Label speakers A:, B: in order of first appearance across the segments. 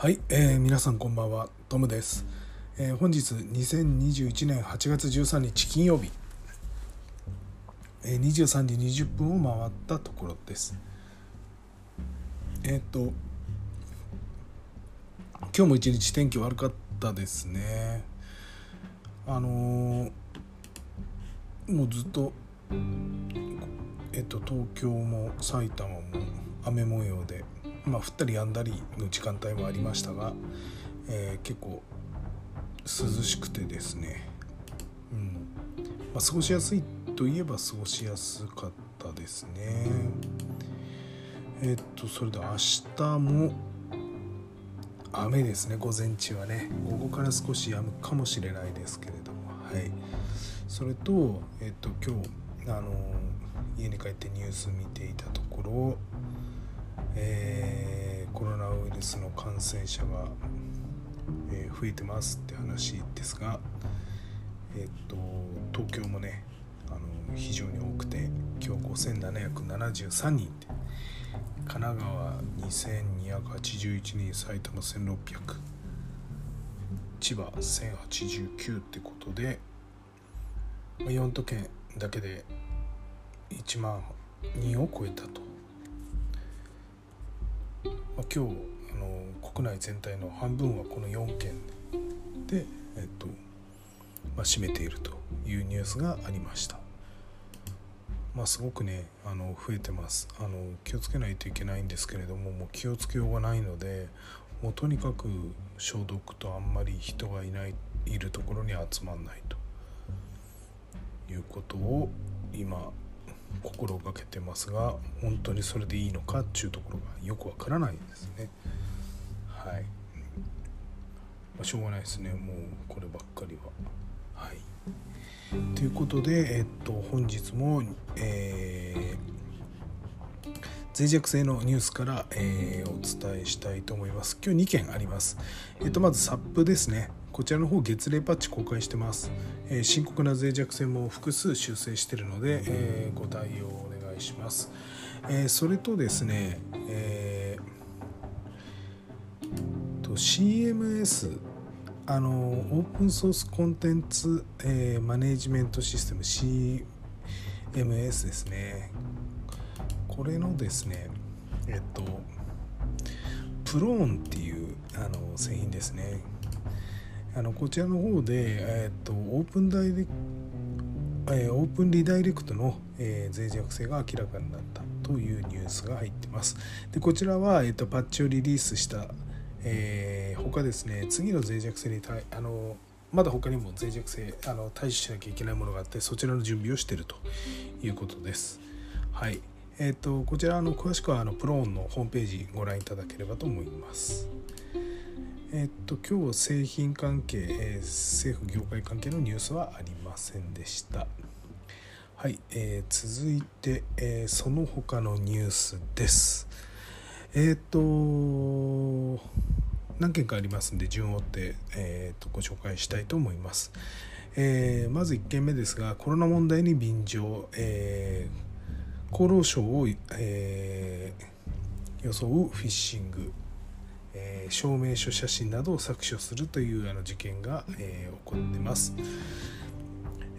A: はい、えー皆さんこんばんはトムです、えー本日2021年8月13日金曜日、えー23時20分を回ったところです。えーっと今日も一日天気悪かったですね。あのーもうずっとえっと東京も埼玉も雨模様でまあ降ったり止んだりの時間帯もありましたが、えー結構涼しくてですね、うん。まあ、過ごしやすいといえば過ごしやすかったですね。えっとそれで明日も雨ですね。午前中はね。午後から少し止むかもしれないですけれども。はい。それとえっと今日あの家に帰ってニュース見ていたところえーコロナウイルスの感染者が、えー増えてますって話ですが、えっと東京もねあの非常に多くて今日5773人って神奈川2281人埼玉1600千葉1089ってことで4都県だけで1万人を超えたと。まあ、今日あの国内全体の半分はこの4県で、えっとまあ、占めているというニュースがありました。まあ、すごくねあの増えてますあの気をつけないといけないんですけれどももう気をつけようがないのでもうとにかく消毒とあんまり人がいないいるところに集まらないということを今心がけてますが本当にそれでいいのかっていうところがよくわからないですね。はい、まあ、しょうがないですね。もうこればっかりは。はい。ということでえっと本日もえー脆弱性のニュースから、えーお伝えしたいと思います今日2件ありますえっとまずサップですねこちらの方月例パッチ公開してます、えー深刻な脆弱性も複数修正しているので、えーご対応お願いします、えーそれとですね、えーと CMS あのオープンソースコンテンツ、えーマネジメントシステム CMS ですねこれのですねえっとプローンっていうあの製品ですね。あのこちらの方で、えっとオープンダイレえオープンリダイレクトの、え脆弱性が明らかになったというニュースが入ってます。でこちらは、えっとパッチをリリースした、えー他ですね次の脆弱性に対あのまだ他にも脆弱性あの対処しなきゃいけないものがあってそちらの準備をしているということです。はい。えっ、とこちらの詳しくはあのプローンのホームページご覧いただければと思います。えっと今日は製品関係、えー政府業界関係のニュースはありませんでした。はい、えー続いて、えーその他のニュースです。えっ、と何件かありますんで順を追って、えーとご紹介したいと思います、えーまず1件目ですがコロナ問題に便乗、えー厚労省を、えー装うフィッシングえー証明書写真などを搾取するというあの事件が、えー起こっています、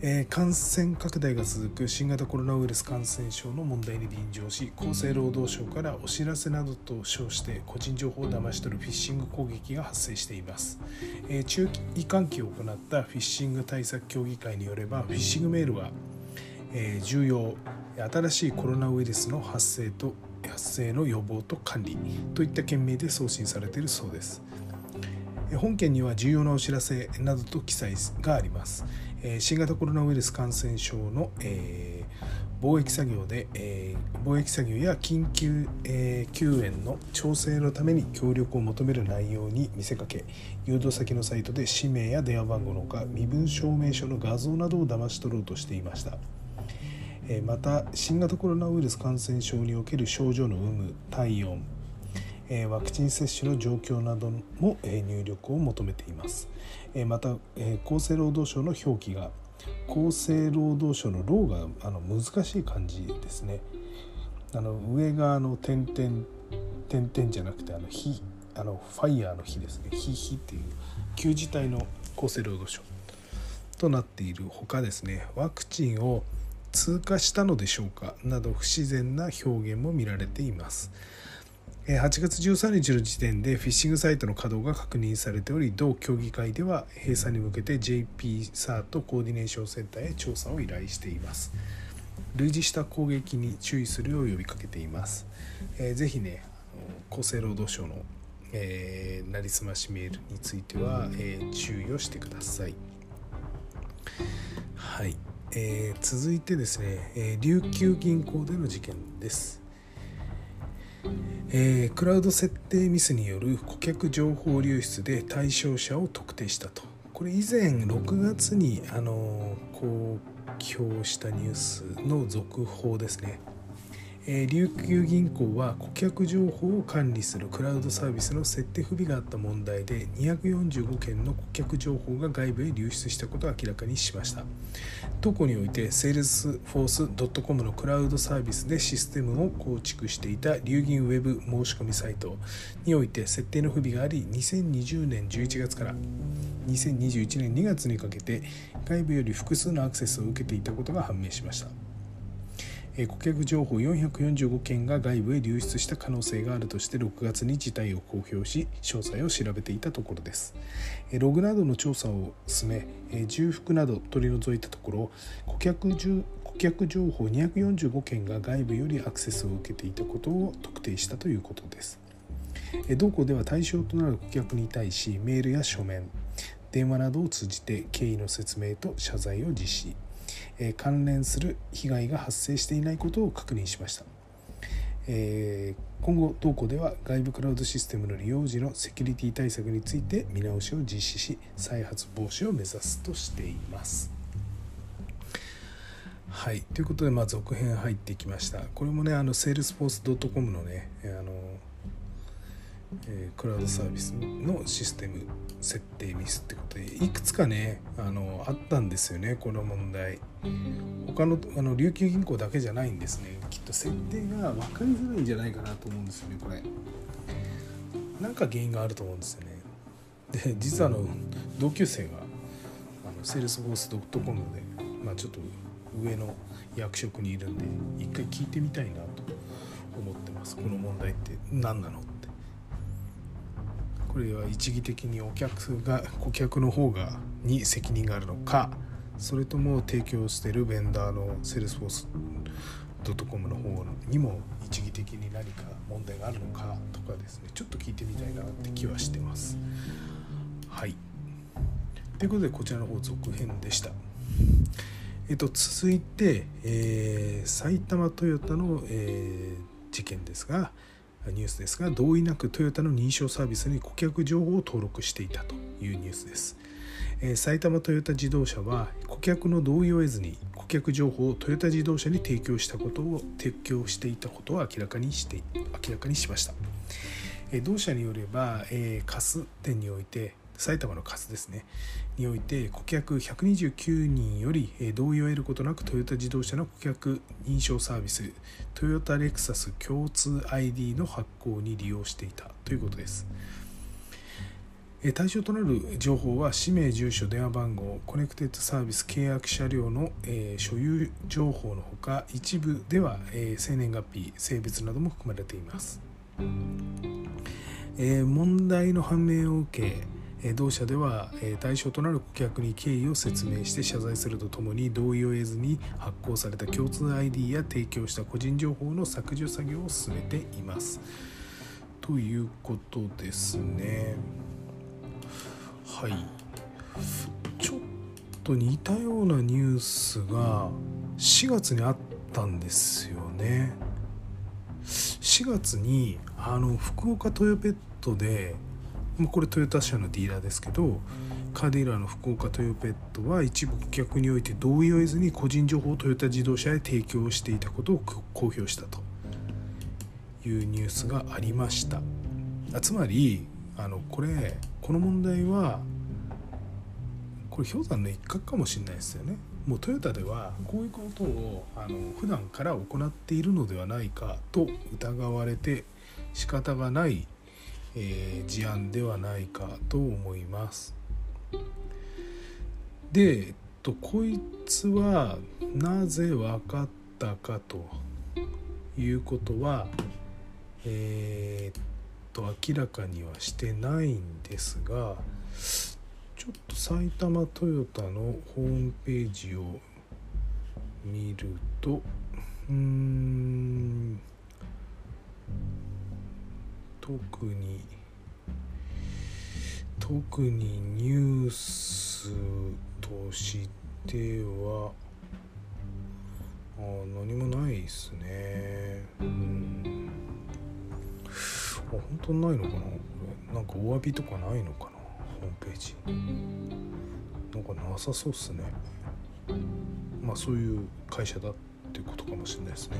A: えー感染拡大が続く新型コロナウイルス感染症の問題に便乗し厚生労働省からお知らせなどと称して個人情報を騙し取るフィッシング攻撃が発生しています、えー注意喚起を行ったフィッシング対策協議会によればフィッシングメールはえー重要新しいコロナウイルスの発生と発生の予防と管理といった件名で送信されているそうです。本件には重要なお知らせなどと記載があります。え新型コロナウイルス感染症の、えー貿易作業で、えー貿易作業や緊急、えー救援の調整のために協力を求める内容に見せかけ誘導先のサイトで氏名や電話番号のほか身分証明書の画像などを騙し取ろうとしていました。また新型コロナウイルス感染症における症状の有無体温ワクチン接種の状況なども入力を求めています。また厚生労働省の表記が厚生労働省の「ローがあの難しい漢字ですね。あの上がの点々点々じゃなくてあの「ひ」あのファイヤーの日ですね。ヒヒっていう旧字体の厚生労働省となっているほかですね。ワクチンを通過したのでしょうか？など不自然な表現も見られています。8月13日の時点でフィッシングサイトの稼働が確認されており同協議会では閉鎖に向けて JP サートコーディネーションセンターへ調査を依頼しています。類似した攻撃に注意するよう呼びかけています、えー、ぜひね厚生労働省の、えー、なりすましメールについては、えー、注意をしてください。はい、えー、続いてですね、えー、琉球銀行での事件です。えー、クラウド設定ミスによる顧客情報流出で対象者を特定したと。これ以前6月にあの公表したニュースの続報ですね。え琉球銀行は顧客情報を管理するクラウドサービスの設定不備があった問題で245件の顧客情報が外部へ流出したことを明らかにしました。当校において Salesforce.com のクラウドサービスでシステムを構築していた流銀ウェブ申し込みサイトにおいて設定の不備があり2020年11月から2021年2月にかけて外部より複数のアクセスを受けていたことが判明しました。顧客情報445件が外部へ流出した可能性があるとして6月に事態を公表し詳細を調べていたところです。ログなどの調査を進め重複など取り除いたところ顧客顧客情報245件が外部よりアクセスを受けていたことを特定したということです。同行では対象となる顧客に対しメールや書面電話などを通じて経緯の説明と謝罪を実施。え関連する被害が発生していないことを確認しました。え今後同行では外部クラウドシステムの利用時のセキュリティ対策について見直しを実施し再発防止を目指すとしています。はい、ということで、まあ、続編入ってきました。これもね、あの、 Salesforce .com のね、あの、え、クラウドサービスのシステム設定ミスってことでいくつかねあのあったんですよねこの問題他のあの琉球銀行だけじゃないんですね。きっと設定が分かりづらいんじゃないかなと思うんですよねこれ。なんか原因があると思うんですよね。で実はあの同級生があのセールスフォース .com で、まあ、ちょっと上の役職にいるんで一回聞いてみたいなと思ってます。この問題って何なのって。これは一義的にお客が顧客の方がに責任があるのかそれとも提供しているベンダーのセルスフォースドットコムの方にも一義的に何か問題があるのかとかですねちょっと聞いてみたいなって気はしてます。はいということでこちらの方続編でした。えっと、続いて、えー、埼玉トヨタの、えー、事件ですが、ニュースですが同意なくトヨタの認証サービスに顧客情報を登録していたというニュースです、え、埼玉トヨタ自動車は顧客の同意を得ずに顧客情報をトヨタ自動車に提供したことを提供していたことを明らかにして明らかにしました、え、同社によれば、えー、カス店において埼玉のカスですねにおいて顧客129人より同意を得ることなくトヨタ自動車の顧客認証サービストヨタレクサス共通 ID の発行に利用していたということです。対象となる情報は氏名住所電話番号コネクテッドサービス契約車両の、え所有情報のほか一部では、え生年月日性別なども含まれています、え問題の判明を受け同社では対象となる顧客に経緯を説明して謝罪するとともに同意を得ずに発行された共通 ID や提供した個人情報の削除作業を進めています。ということですね。はいちょっと似たようなニュースが4月にあったんですよね。4月にあの福岡トヨペットでこれトヨタ車のディーラーですけどカディラーの福岡トヨペットは一部顧客において同意を得ずに個人情報をトヨタ自動車へ提供していたことを公表したというニュースがありましたあつまりあのこれこの問題はこれ氷山の一角かもしれないですよね。もうトヨタではこういうことをあの普段から行っているのではないかと疑われて仕方がないえー、事案ではないかと思います。で、えっと、こいつはなぜ分かったかということはえー、っと明らかにはしてないんですがちょっと埼玉トヨタのホームページを見るとうーん特に特にニュースとしてはあ何もないですね。あ本当にないのかな？なんかお詫びとかないのかな？ホームページ。なんかなさそうっすね。まあそういう会社だっていうことかもしれないですね。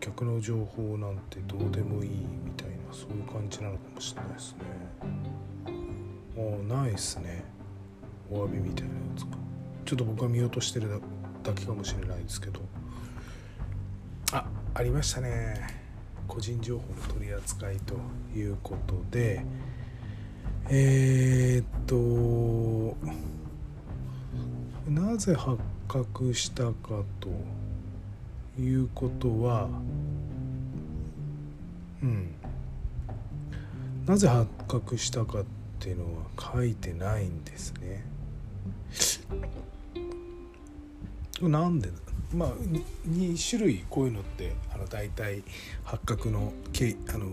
A: 客の情報なんてどうでもいいみたいなそういう感じなのかもしれないですね。ああないっすね。お詫びみたいなやつがちょっと僕は見落としてるだけかもしれないですけど。あありましたね。個人情報の取り扱いということでえー、っとなぜ発覚したかということはうんなぜ発覚したかっていうのは書いてないんですね。なんで？まあ2種類こういうのってあの大体発覚のけあの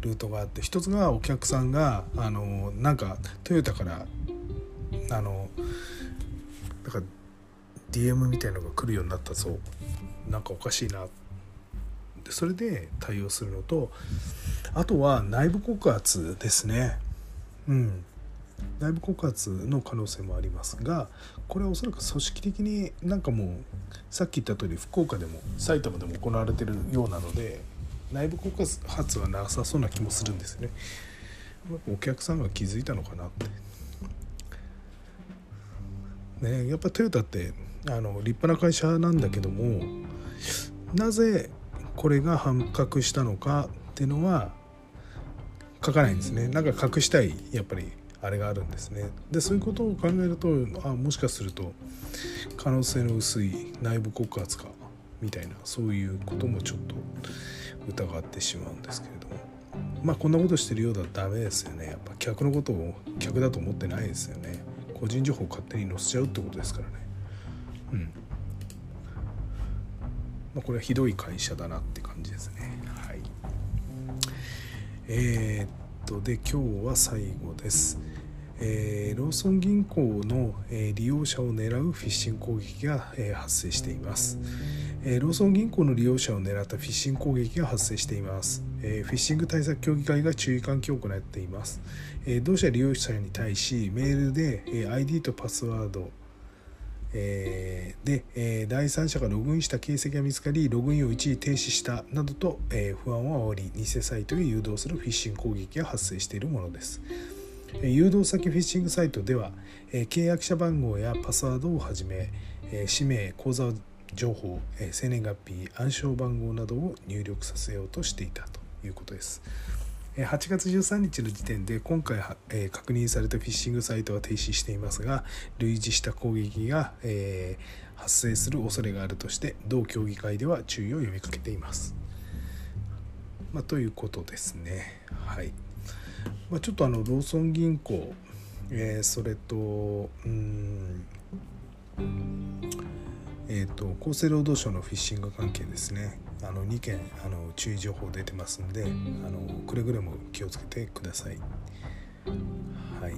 A: ルートがあって一つがお客さんがあのなんかトヨタからあのなんか DM みたいのが来るようになったぞ。なんかおかしいな。それで対応するのとあとは内部告発ですね。うん。内部告発の可能性もありますがこれはおそらく組織的になんかもうさっき言った通り福岡でも埼玉でも行われてるようなので内部告発はなさそうな気もするんですね。お客さんが気づいたのかなって。ね、やっぱトヨタってあの立派な会社なんだけどもなぜこれが発覚したのかっていうのは書かないんですねなんか隠したいやっぱりあれがあるんですね。でそういうことを考えるとあもしかすると可能性の薄い内部告発かみたいなそういうこともちょっと疑ってしまうんですけれども。まあこんなことしてるようだとダメですよね。やっぱ客のことを客だと思ってないですよね。個人情報を勝手に載せちゃうってことですからね。うん。まあこれはひどい会社だなって感じですね。はい。えー、で今日は最後です。えー、ローソン銀行の、えー、利用者を狙うフィッシング攻撃が、えー、発生しています、えローソン銀行の利用者を狙ったフィッシング攻撃が発生しています、えフィッシング対策協議会が注意喚起を行っています、え同社利用者に対しメールで、え ID とパスワードえー、で、えー、第三者がログインした形跡が見つかりログインを一時停止したなどと、えー、不安を煽り偽サイトへ誘導するフィッシング攻撃が発生しているものです。誘導先フィッシングサイトではえ契約者番号やパスワードをはじめえ氏名口座情報生年月日暗証番号などを入力させようとしていたということです8月13日の時点で今回確認されたフィッシングサイトは停止していますが類似した攻撃が発生する恐れがあるとして同協議会では注意を呼びかけています。まあ、ということですね。はいまあ、ちょっとあのローソン銀行、えー、それとうんえーと、厚生労働省のフィッシング関係ですねあの2件あの注意情報出てますんであのくれぐれも気をつけてください。はい。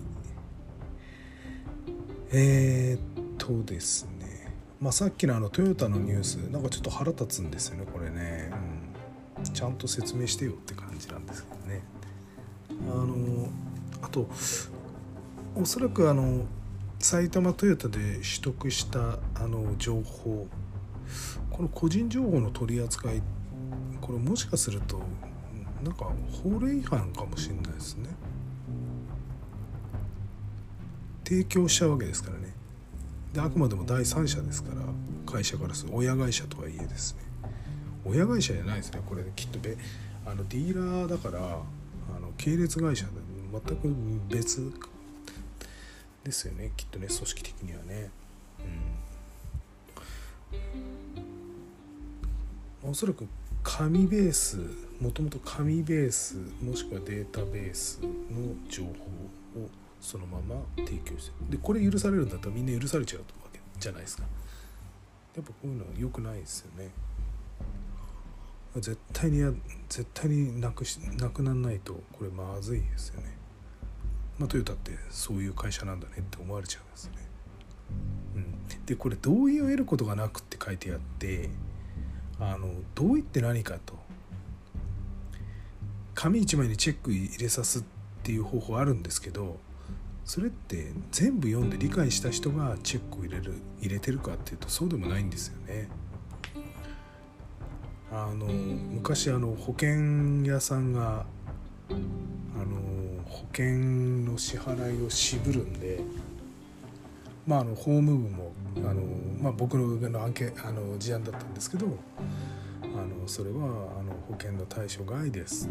A: えー、っとですね。まあさっきのあのトヨタのニュースなんかちょっと腹立つんですよねこれね、うん、ちゃんと説明してよって感じなんですけどね。あのあとおそらくあの埼玉トヨタで取得したあの情報この個人情報の取り扱いこれもしかするとなんか法令違反かもしれないですね。提供しちゃうわけですからね。であくまでも第三者ですから会社からする親会社とはいえですね。親会社じゃないですね。これきっとべあのディーラーだからあの系列会社で全く別ですよね。きっとね組織的にはね。うん、おそらく紙ベースもともと紙ベースもしくはデータベースの情報をそのまま提供してでこれ許されるんだったらみんな許されちゃうわけじゃないですか。やっぱこういうのは良くないですよね。絶対にや絶対になくしなくならないとこれまずいですよね。まあトヨタってそういう会社なんだねって思われちゃうんですよね。うん。でこれ同意を得ることがなくって書いてあってあの同意って何かと紙一枚にチェック入れさすっていう方法あるんですけどそれって全部読んで理解した人がチェックを入れる入れてるかっていうとそうでもないんですよね。あの昔あの保険屋さんがあの保険の支払いを渋るんで、まあ、あの法務部もあの、まあ、僕の案件あの事案だったんですけどあのそれはあの保険の対象外です。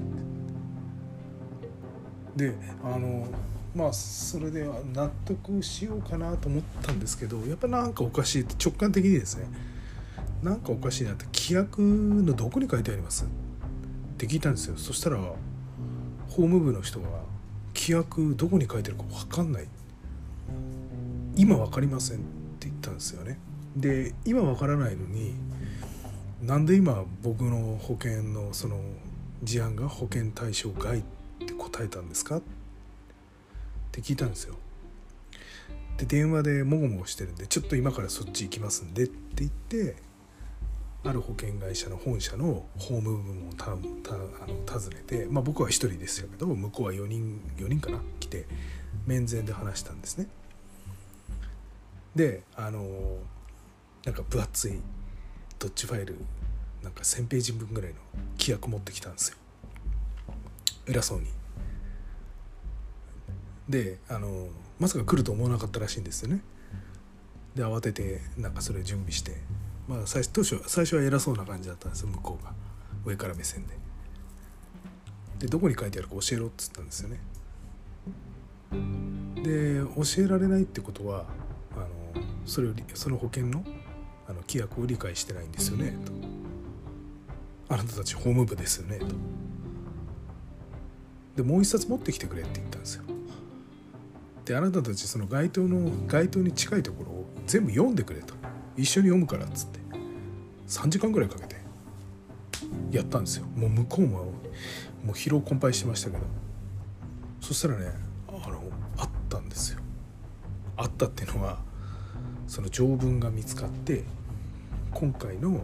A: であのまあそれで納得しようかなと思ったんですけどやっぱなんかおかしいって直感的にですねなんかおかしいなって規約のどこに書いてありますって聞いたんですよ。そしたら法務部の人が規約どこに書いてるか分かんない。って今分かりませんって言ったんですよね。で今分からないのになんで今僕の保険のその事案が保険対象外って答えたんですかって聞いたんですよ。で電話でもごもごしてるんでちょっと今からそっち行きますんでって言ってある保険会社の本社の法務部門をたたあの訪ねて、まあ、僕は1人でしたけど向こうは4人4人かな来て面前で話したんですね。であのなんか分厚いドッジファイルなんか1,000ページ分ぐらいの規約持ってきたんですよ。偉そうに。であのまさか来ると思わなかったらしいんですよね。で慌ててなんかそれ準備して。まあ最初当初最初は偉そうな感じだったんです向こうが。上から目線で。でどこに書いてあるか教えろっつったんですよね。で教えられないってことはそれをその保険のあの規約を理解してないんですよねと。あなたたち法務部ですよねと。でもう一冊持ってきてくれって言ったんですよ。であなたたちその該当の該当に近いところを全部読んでくれと。一緒に読むからっつって。3時間ぐらいかけて。やったんですよ。もう向こうももう疲労困憊してましたけど。そしたらねあのあったんですよ。あったっていうのはその条文が見つかって今回の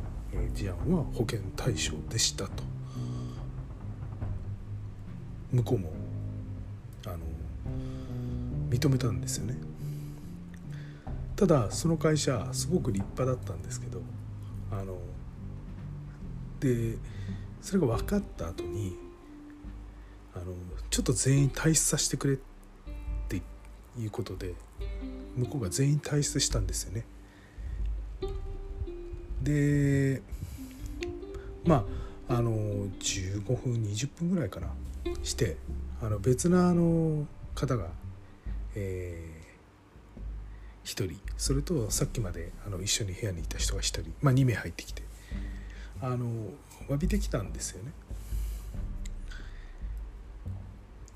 A: 事案は保険対象でしたと。向こうもあの認めたんですよね。ただその会社すごく立派だったんですけどあのでそれが分かった後にあのちょっと全員退出させてくれっていうことで向こうが全員退出したんですよね。でまああの15分20分ぐらいかなしてあの別なあの方が、えー、1人それとさっきまであの一緒に部屋にいた人が1人、まあ、2名入ってきてあの詫びてきたんですよね。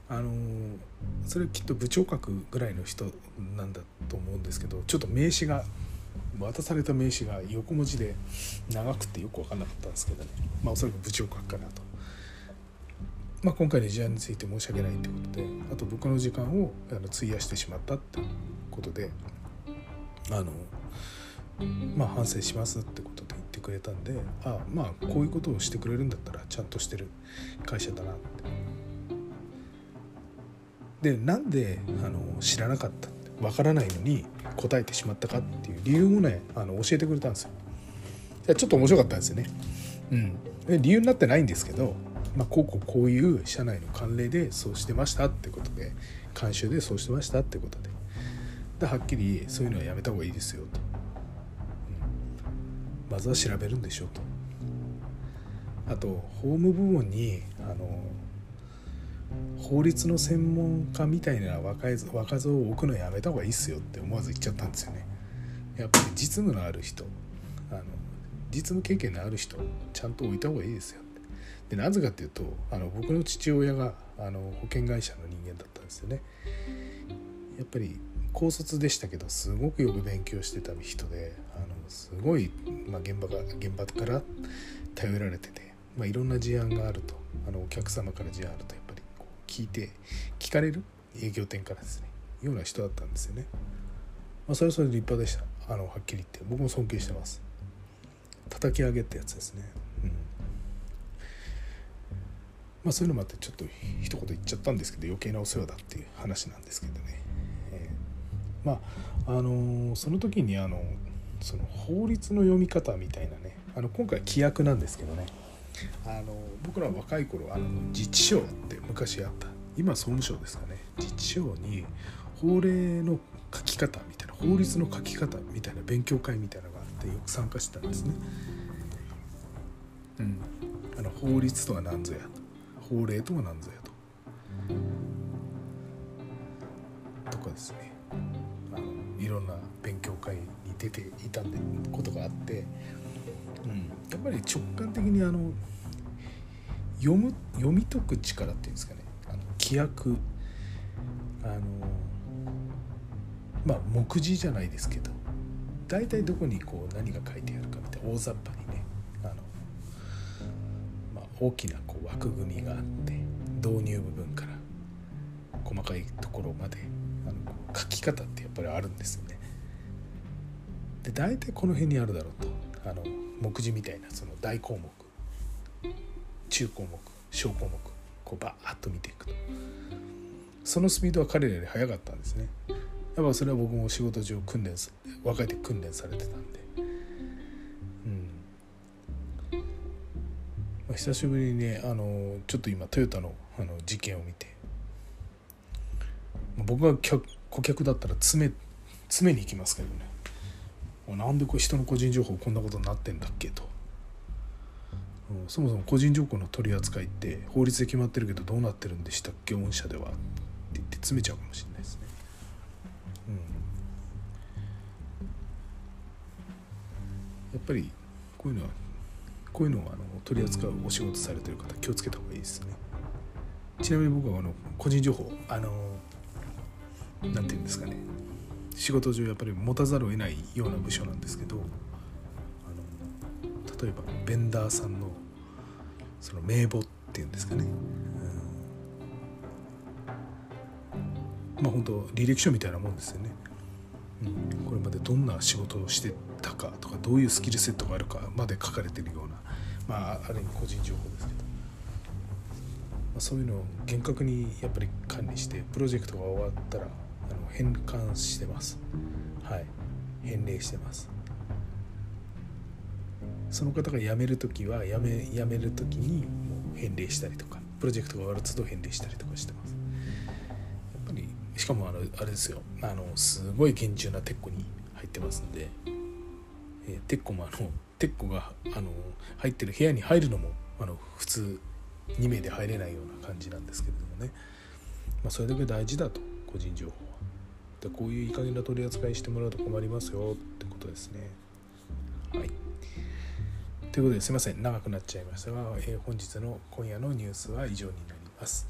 A: あのそれきっと部長格ぐらいの人なんだと思うんですけどちょっと名刺が渡された名刺が横文字で長くてよく分かんなかったんですけどねまあおそらく部長格かなと。まあ、今回の事案について申し訳ないってことであと僕の時間をあの費やしてしまったってことであのまあ反省しますってことで言ってくれたんであまあこういうことをしてくれるんだったらちゃんとしてる会社だなってでなんであの知らなかったわからないのに答えてしまったかっていう理由もねあの教えてくれたんですよ。ちょっと面白かったんですよね。うん。で理由になってないんですけど、まあ、こうこうこういう社内の慣例でそうしてましたってことで慣習でそうしてましたってことで。ではっきりそういうのはやめた方がいいですよと、うん、まずは調べるんでしょうと。あと法務部門にあの法律の専門家みたいな若い若造を置くのやめた方がいいっすよって思わず言っちゃったんですよね。やっぱり実務のある人あの実務経験のある人ちゃんと置いた方がいいですよでなぜかっていうとあの僕の父親があの保険会社の人間だったんですよね。やっぱり高卒でしたけどすごくよく勉強してた人であのすごい、まあ、現場が現場から頼られてて、まあ、いろんな事案があると。あのお客様から事案あると。やっぱりこう聞いて聞かれる？営業店からですね。ような人だったんですよね、まあ、それはそれで立派でした。あのはっきり言って。僕も尊敬してます。叩き上げってやつですね。うん。まあそういうのもあってちょっと一言言っちゃったんですけど余計なお世話だっていう話なんですけどね、えー、まああのー、その時にあのその法律の読み方みたいなね。あの今回規約なんですけどね。あの僕ら若い頃あの自治省って昔あった。今総務省ですかね。自治省に法令の書き方みたいな法律の書き方みたいな勉強会みたいなのがあってよく参加してたんですね。うん、あの法律とは何ぞやと。法令とは何ぞやと。とかですね。あのいろんな勉強会に出ていたことがあって、うん、やっぱり直感的にあの読む読み解く力っていうんですかね。あの規約あのまあ目次じゃないですけど。大体どこにこう何が書いてあるかみたいな。大雑把にね。あの、まあ、大きなこう枠組みがあって導入部分から細かいところまであの書き方ってやっぱりあるんですよね。で大体この辺にあるだろうと。あの目次みたいなその大項目。中項目小項目。こうバーッと見ていくと。そのスピードは彼らより速かったんですね。やっぱそれは僕も仕事上訓練若い時訓練されてたんで。うん、まあ、久しぶりにねあのちょっと今トヨタのあの事件を見て。僕が顧客だったら詰め詰めに行きますけどね。なんでこう人の個人情報こんなことになってんだっけと、うん、そもそも個人情報の取り扱いって法律で決まってるけどどうなってるんでしたっけ御社ではって言って詰めちゃうかもしれないですね。うん、やっぱりこういうのはこういうのをあの取り扱うお仕事されてる方気をつけた方がいいですね。ちなみに僕はあの個人情報あの何て言うんですかね仕事上やっぱり持たざるを得ないような部署なんですけどあの例えばベンダーさんのその名簿っていうんですかね、うん、まあ本当履歴書みたいなもんですよね、うん、これまでどんな仕事をしてたかとかどういうスキルセットがあるかまで書かれてるようなまあある意味個人情報ですけど。まあ、そういうのを厳格にやっぱり管理してプロジェクトが終わったら返還してます。はい。返礼してます。その方が辞める時は辞め辞める時にもう返礼したりとかプロジェクトが終わる都度返礼したりとかしてます。やっぱりしかもあのあれですよ。あのすごい厳重な鉄庫に入ってますんで、えー、鉄庫もあの鉄庫があの入ってる部屋に入るのもあの普通2名で入れないような感じなんですけれどもね、まあ、それだけ大事だと個人情報は。でこういういい加減な取り扱いしてもらうと困りますよってことですね。はい。ということですいません。長くなっちゃいましたが、えー、本日の今夜のニュースは以上になります。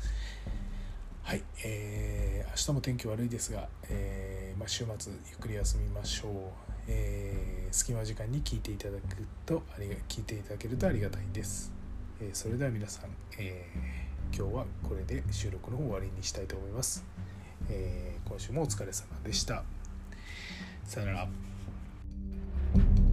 A: はい、えー、明日も天気悪いですが、えーまあ、週末ゆっくり休みましょう、えー、隙間時間に聞いていただくとありが聞いていただけるとありがたいです。えそれでは皆さん、えー、今日はこれで収録の方終わりにしたいと思います、えー、今週もお疲れ様でした。さよなら。